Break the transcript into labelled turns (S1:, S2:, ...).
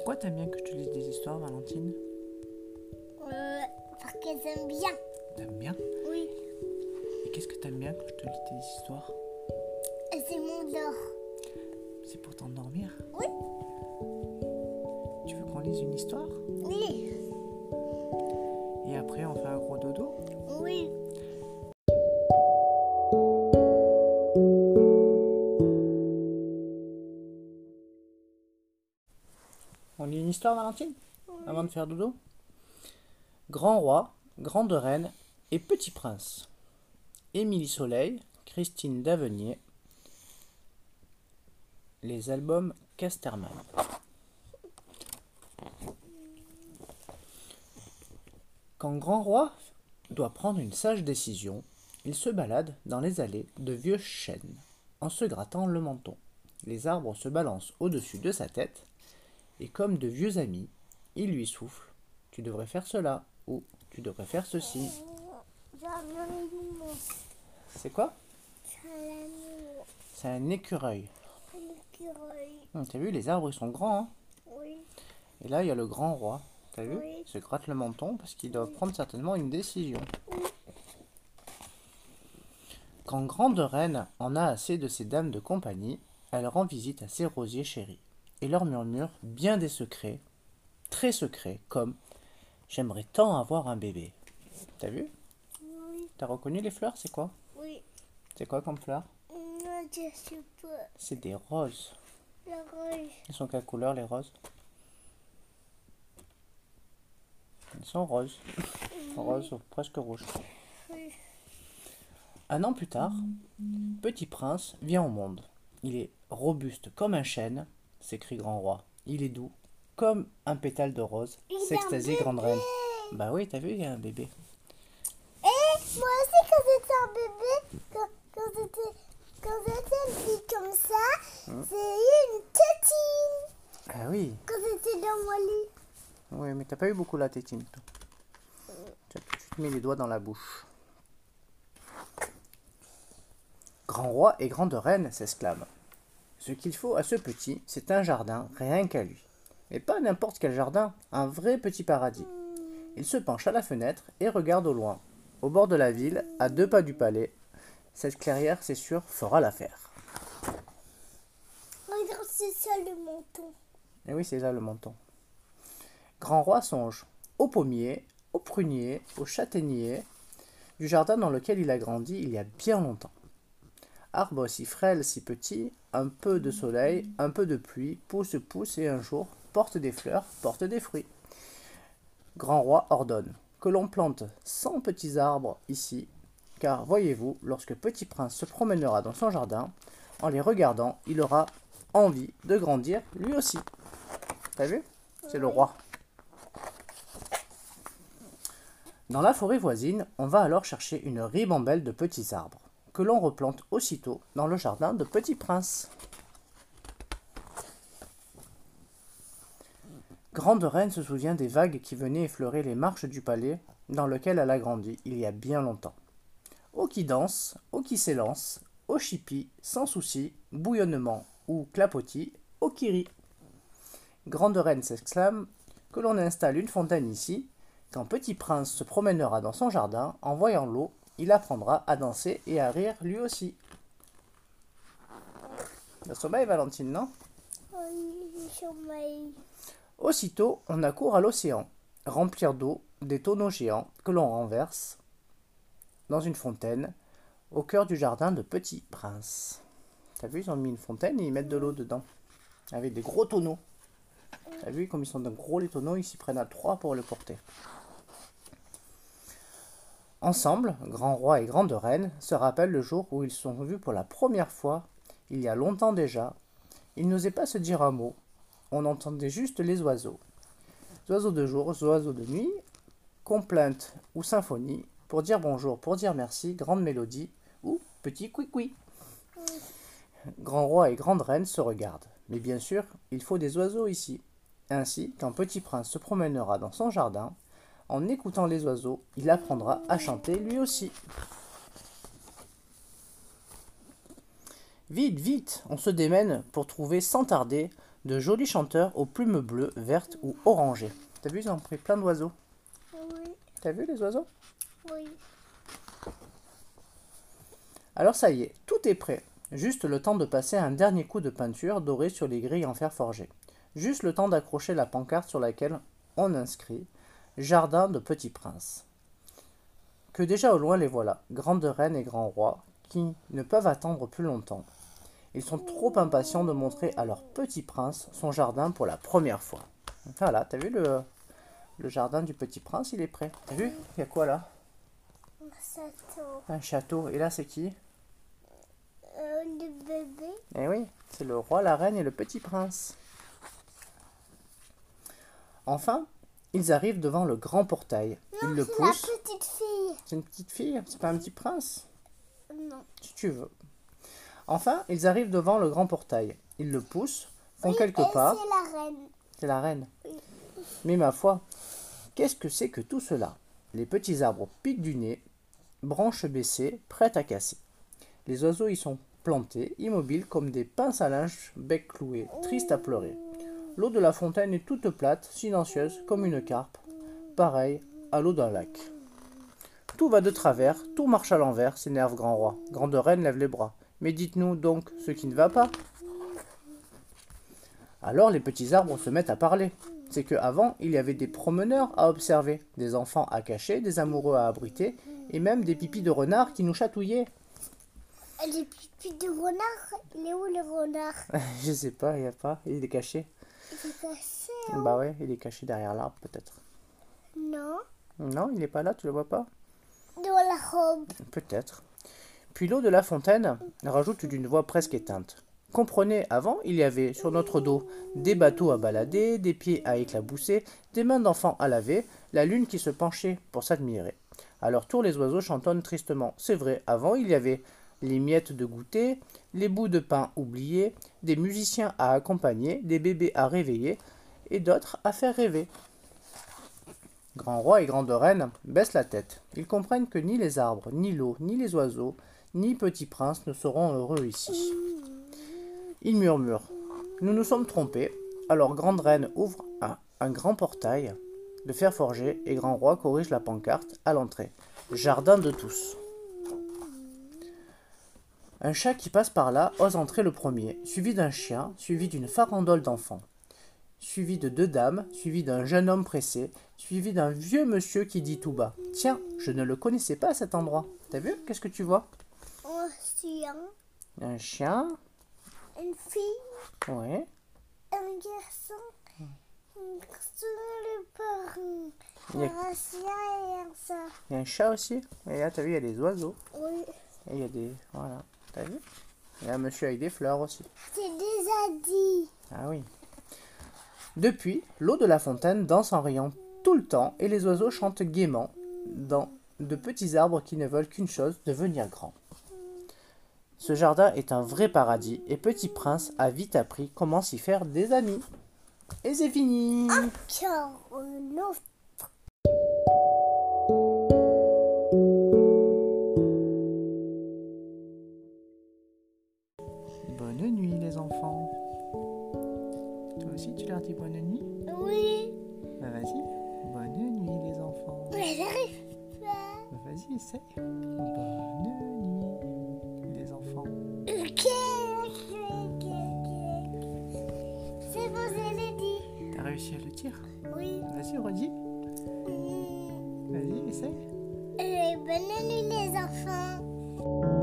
S1: Pourquoi t'aimes bien que je te lise des histoires, Valentine?
S2: Euh, parce que j'aime bien.
S1: T'aimes bien?
S2: Oui.
S1: Et qu'est-ce que t'aimes bien quand je te lis tes histoires?
S2: C'est mon dor.
S1: C'est pour t'endormir?
S2: Oui.
S1: Tu veux qu'on lise une histoire?
S2: Oui.
S1: Et après on fait un gros dodo?
S2: Oui.
S1: On lit une histoire, Valentine Avant de faire dodo Grand roi, grande reine et petit prince. Émilie Soleil, Christine Davenier. Les albums Casterman. Quand Grand Roi doit prendre une sage décision, il se balade dans les allées de vieux chênes, en se grattant le menton. Les arbres se balancent au-dessus de sa tête, et comme de vieux amis, il lui souffle Tu devrais faire cela, ou tu devrais faire ceci. C'est quoi? C'est un écureuil. Hum, T'as vu, les arbres ils sont grands, hein?
S2: Oui.
S1: Et là, il y a le grand roi. T'as vu?
S2: Oui.
S1: Il se gratte le menton parce qu'il doit prendre certainement une décision. Quand Grande Reine en a assez de ces dames de compagnie, elle rend visite à ses rosiers chéris et leur murmure bien des secrets, très secrets, comme J'aimerais tant avoir un bébé. T'as vu?
S2: Oui.
S1: T'as reconnu les fleurs C'est quoi?
S2: Oui.
S1: C'est quoi comme fleurs?
S2: Non, je sais pas.
S1: C'est des roses.
S2: La rose.
S1: Ils sont quelle couleur les roses? Ils sont roses. Roses ou presque rouges.
S2: Oui.
S1: Un an plus tard, Petit Prince vient au monde. Il est robuste comme un chêne, s'écrie Grand Roi. Il est doux comme un pétale de rose,
S2: un
S1: s'extasie Grande. Reine. Bah oui, t'as vu, il y a un bébé.
S2: Et moi aussi, quand j'étais un bébé, quand, quand j'étais quand j'étais petit comme ça, j'ai eu une tétine
S1: Ah oui,
S2: quand j'étais dans mon lit.
S1: oui, mais t'as pas eu beaucoup la tétine, toi. Tu as tout de suite mis les doigts dans la bouche. Grand roi et grande reine s'exclament. Ce qu'il faut à ce petit, c'est un jardin, rien qu'à lui. Mais pas n'importe quel jardin, un vrai petit paradis. Il se penche à la fenêtre et regarde au loin. Au bord de la ville, à deux pas du palais, cette clairière, c'est sûr, fera l'affaire.
S2: Regarde, c'est ça le menton.
S1: Et oui, c'est là le menton. Grand roi songe au pommier, au prunier, au châtaignier, du jardin dans lequel il a grandi il y a bien longtemps. Arbre si frêle, si petit, un peu de soleil, un peu de pluie, pousse, pousse et un jour porte des fleurs, porte des fruits. Grand roi ordonne que l'on plante 100 petits arbres ici, car voyez-vous, lorsque Petit Prince se promènera dans son jardin, en les regardant, il aura envie de grandir lui aussi. T'as vu? C'est le roi. Dans la forêt voisine, on va alors chercher une ribambelle de petits arbres, que l'on replante aussitôt dans le jardin de Petit Prince. Grande Reine se souvient des vagues qui venaient effleurer les marches du palais dans lequel elle a grandi il y a bien longtemps. Eau qui danse, eau qui s'élance, eau chipie, sans souci, bouillonnement ou clapotis, eau qui rit. Grande Reine s'exclame que l'on installe une fontaine ici. Quand Petit Prince se promènera dans son jardin, en voyant l'eau, il apprendra à danser et à rire lui aussi. Le sommeil, Valentine, non?
S2: Oui, sommeil.
S1: Aussitôt, on accourt à l'océan, remplir d'eau des tonneaux géants que l'on renverse dans une fontaine au cœur du jardin de Petit Prince. T'as vu, ils ont mis une fontaine et ils mettent de l'eau dedans, avec des gros tonneaux. T'as vu, comme ils sont de gros les tonneaux, ils s'y prennent à trois pour le porter. Ensemble, grand roi et grande reine se rappellent le jour où ils sont vus pour la première fois, il y a longtemps déjà. Ils n'osaient pas se dire un mot, on entendait juste les oiseaux. Oiseaux de jour, oiseaux de nuit, complainte ou symphonie, pour dire bonjour, pour dire merci, grande mélodie ou petit couicoui. Grand roi et grande reine se regardent. Mais bien sûr, il faut des oiseaux ici. Ainsi, quand Petit Prince se promènera dans son jardin, en écoutant les oiseaux, il apprendra à chanter lui aussi. Vite, vite, on se démène pour trouver sans tarder De jolis chanteurs aux plumes bleues, vertes ou orangées. T'as vu, ils ont pris plein d'oiseaux.
S2: Oui,
S1: T'as vu les oiseaux?
S2: Oui.
S1: Alors ça y est, tout est prêt. Juste le temps de passer un dernier coup de peinture dorée sur les grilles en fer forgé. Juste le temps d'accrocher la pancarte sur laquelle on inscrit Jardin de Petit Prince. Que déjà au loin les voilà, grandes reines et grands rois, qui ne peuvent attendre plus longtemps. Ils sont trop impatients de montrer à leur petit prince son jardin pour la première fois. Voilà, t'as vu le, le jardin du petit prince, il est prêt. T'as vu Il y a quoi là?
S2: Un château.
S1: Un château. Et là c'est qui?
S2: Euh, le bébé.
S1: Eh oui, c'est le roi, la reine et le petit prince. Enfin, ils arrivent devant le grand portail. Ils
S2: Non,
S1: le
S2: c'est la
S1: poussent.
S2: petite fille.
S1: C'est une petite fille, c'est pas un petit prince,
S2: Non.
S1: si tu veux. Enfin, ils arrivent devant le grand portail. Ils le poussent, font
S2: Oui,
S1: quelques pas.
S2: c'est la reine.
S1: C'est la reine.
S2: Oui.
S1: Mais ma foi, qu'est-ce que c'est que tout cela? Les petits arbres piquent du nez, branches baissées, prêtes à casser. Les oiseaux y sont plantés, immobiles comme des pinces à linge, bec cloué, tristes à pleurer. L'eau de la fontaine est toute plate, silencieuse, comme une carpe, pareil à l'eau d'un lac. Tout va de travers, tout marche à l'envers, s'énerve Grand Roi. Grande Reine lève les bras. Mais dites-nous donc ce qui ne va pas. Alors les petits arbres se mettent à parler. C'est que avant, il y avait des promeneurs à observer, des enfants à cacher, des amoureux à abriter, et même des pipis de renard qui nous chatouillaient.
S2: Les pipis de renard. Il est où le renard?
S1: Je sais pas, il y a pas, il est caché.
S2: Il est caché.
S1: Bah ouais, il est caché derrière l'arbre peut-être.
S2: Non.
S1: Non, il est pas là, tu le vois pas?
S2: Dans la robe.
S1: Peut-être. Puis l'eau de la fontaine rajoute d'une voix presque éteinte. Comprenez, avant, il y avait sur notre dos des bateaux à balader, des pieds à éclabousser, des mains d'enfants à laver, la lune qui se penchait pour s'admirer. À leur tour, les oiseaux chantonnent tristement. C'est vrai, avant, il y avait les miettes de goûter, les bouts de pain oubliés, des musiciens à accompagner, des bébés à réveiller, et d'autres à faire rêver. Grand roi et grande reine baissent la tête. Ils comprennent que ni les arbres, ni l'eau, ni les oiseaux, ni petit prince ne seront heureux ici. Ils murmurent. Nous nous sommes trompés. Alors grande reine ouvre un, un grand portail de fer forgé et grand roi corrige la pancarte à l'entrée. Jardin de tous. Un chat qui passe par là ose entrer le premier, suivi d'un chien, suivi d'une farandole d'enfants, suivi de deux dames, suivi d'un jeune homme pressé, suivi d'un vieux monsieur qui dit tout bas Tiens, je ne le connaissais pas cet endroit. T'as vu? Qu'est-ce que tu vois?
S2: Un chien.
S1: Un chien,
S2: Une fille.
S1: ouais,
S2: Un garçon. Un garçon le parrain.
S1: Il y a-
S2: Un chien et un chat.
S1: il y a un chat aussi. Et là, t'as vu, il y a des oiseaux.
S2: Oui.
S1: Et il y a des. Voilà, t'as vu? Il y a un monsieur avec des fleurs aussi.
S2: C'est déjà dit.
S1: Ah oui. Depuis, l'eau de la fontaine danse en riant tout le temps et les oiseaux chantent gaiement dans de petits arbres qui ne veulent qu'une chose, devenir grands. Ce jardin est un vrai paradis et Petit Prince a vite appris comment s'y faire des amis. Et c'est fini
S2: autre. C'est bon, je l'ai dit.
S1: T'as réussi à le dire
S2: Oui.
S1: Vas-y, redis.
S2: Mm.
S1: Vas-y, essaye.
S2: Et bonne nuit les enfants.